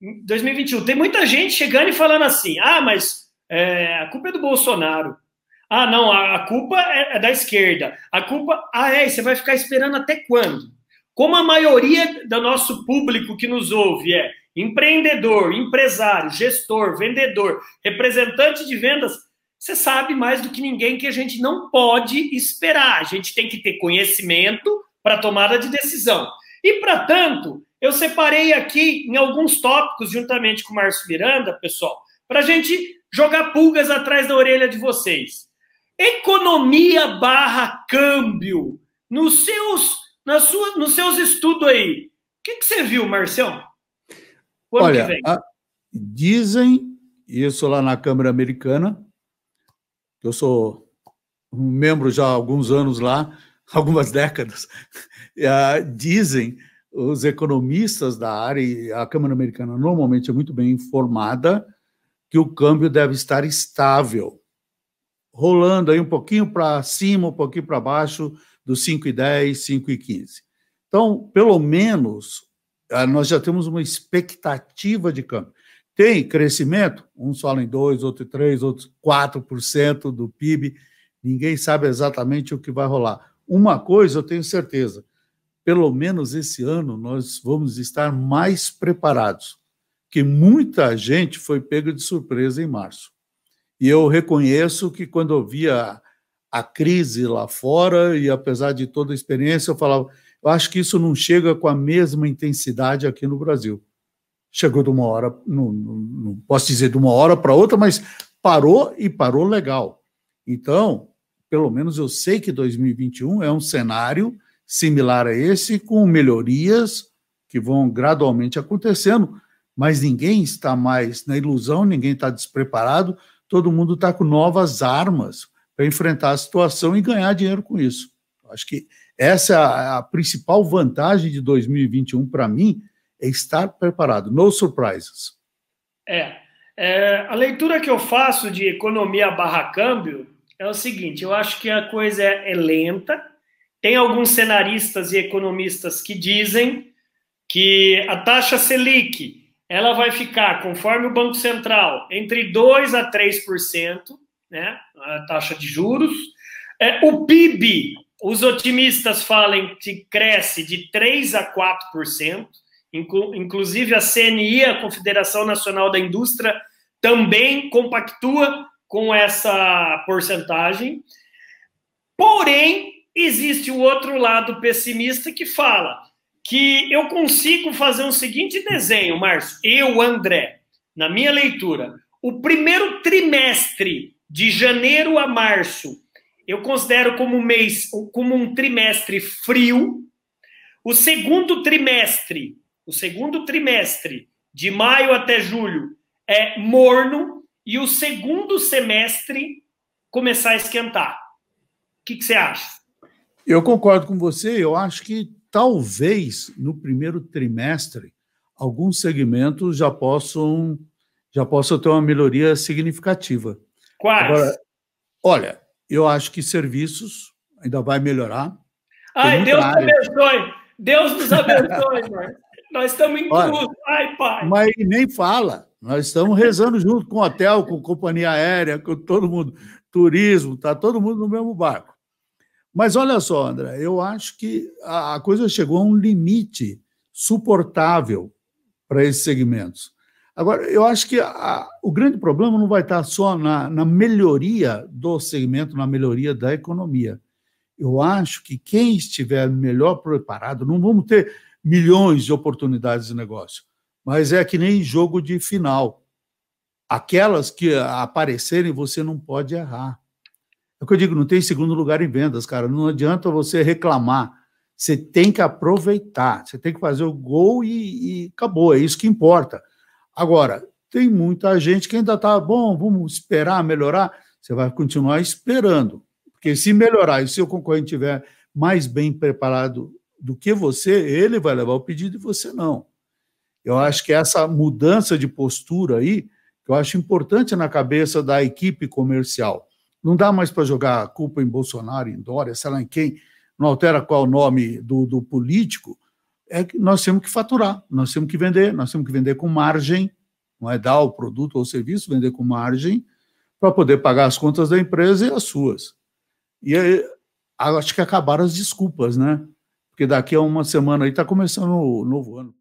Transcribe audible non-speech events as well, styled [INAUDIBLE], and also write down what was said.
2021. Tem muita gente chegando e falando assim: ah, mas é, a culpa é do Bolsonaro. Ah, não, a, a culpa é, é, da esquerda. A culpa. Ah, é, você vai ficar esperando até quando? Como a maioria do nosso público que nos ouve é empreendedor, empresário, gestor, vendedor, representante de vendas, você sabe mais do que ninguém que a gente não pode esperar. A gente tem que ter conhecimento para tomada de decisão. E, para tanto, eu separei aqui em alguns tópicos, juntamente com o Márcio Miranda, pessoal, para a gente jogar pulgas atrás da orelha de vocês. Economia barra câmbio. Nos seus, na sua, nos seus estudos aí, o que, que você viu, Marcião? Olha, a, dizem isso lá na Câmara Americana, eu sou um membro já há alguns anos lá, [LAUGHS] algumas décadas, [LAUGHS] dizem os economistas da área, e a Câmara Americana normalmente é muito bem informada, que o câmbio deve estar estável, rolando aí um pouquinho para cima, um pouquinho para baixo, dos 5,10, 5,15. Então, pelo menos, nós já temos uma expectativa de câmbio. Tem crescimento, uns falam em 2, outro em 3, outros 4% do PIB, ninguém sabe exatamente o que vai rolar. Uma coisa eu tenho certeza, pelo menos esse ano nós vamos estar mais preparados, que muita gente foi pega de surpresa em março. E eu reconheço que quando eu via a crise lá fora, e apesar de toda a experiência, eu falava, eu acho que isso não chega com a mesma intensidade aqui no Brasil chegou de uma hora, não, não, não posso dizer de uma hora para outra, mas parou e parou legal. Então, pelo menos eu sei que 2021 é um cenário similar a esse, com melhorias que vão gradualmente acontecendo, mas ninguém está mais na ilusão, ninguém está despreparado, todo mundo está com novas armas para enfrentar a situação e ganhar dinheiro com isso. Acho que essa é a, principal vantagem de 2021 para mim, é estar preparado. No surprises. É, é, a leitura que eu faço de economia barra câmbio é o seguinte: eu acho que a coisa é, é lenta. Tem alguns cenaristas e economistas que dizem que a taxa Selic ela vai ficar, conforme o Banco Central, entre 2% a 3%, né, a taxa de juros. É, o PIB, os otimistas falam que cresce de 3% a 4%. Inclusive, a CNI, a Confederação Nacional da Indústria, também compactua com essa porcentagem. Porém, existe o outro lado pessimista que fala que eu consigo fazer um seguinte desenho, Márcio. Eu, André, na minha leitura, o primeiro trimestre, de janeiro a março, eu considero como um mês, como um trimestre frio. O segundo trimestre, o segundo trimestre, de maio até julho, é morno e o segundo semestre começar a esquentar. O que, que você acha? Eu concordo com você. Eu acho que talvez no primeiro trimestre alguns segmentos já possam já possam ter uma melhoria significativa. Quais? Agora, olha, eu acho que serviços ainda vai melhorar. Ai, Deus área. abençoe. Deus nos abençoe. [LAUGHS] Nós estamos inclusos. Ai, pai. Mas nem fala. Nós estamos rezando junto com o hotel, com companhia aérea, com todo mundo, turismo, está todo mundo no mesmo barco. Mas olha só, André, eu acho que a coisa chegou a um limite suportável para esses segmentos. Agora, eu acho que a, o grande problema não vai estar só na, na melhoria do segmento, na melhoria da economia. Eu acho que quem estiver melhor preparado, não vamos ter milhões de oportunidades de negócio. Mas é que nem jogo de final. Aquelas que aparecerem, você não pode errar. É o que eu digo, não tem segundo lugar em vendas, cara. Não adianta você reclamar. Você tem que aproveitar, você tem que fazer o gol e, e acabou, é isso que importa. Agora, tem muita gente que ainda está, bom, vamos esperar melhorar. Você vai continuar esperando. Porque se melhorar e se o concorrente estiver mais bem preparado do que você, ele vai levar o pedido e você não. Eu acho que essa mudança de postura aí, que eu acho importante na cabeça da equipe comercial. Não dá mais para jogar a culpa em Bolsonaro, em Dória, sei lá em quem, não altera qual o nome do, do político. é que nós temos que faturar, nós temos que vender, nós temos que vender com margem, não é dar o produto ou o serviço, vender com margem, para poder pagar as contas da empresa e as suas. E aí, acho que acabaram as desculpas, né? Porque daqui a uma semana aí está começando o novo ano.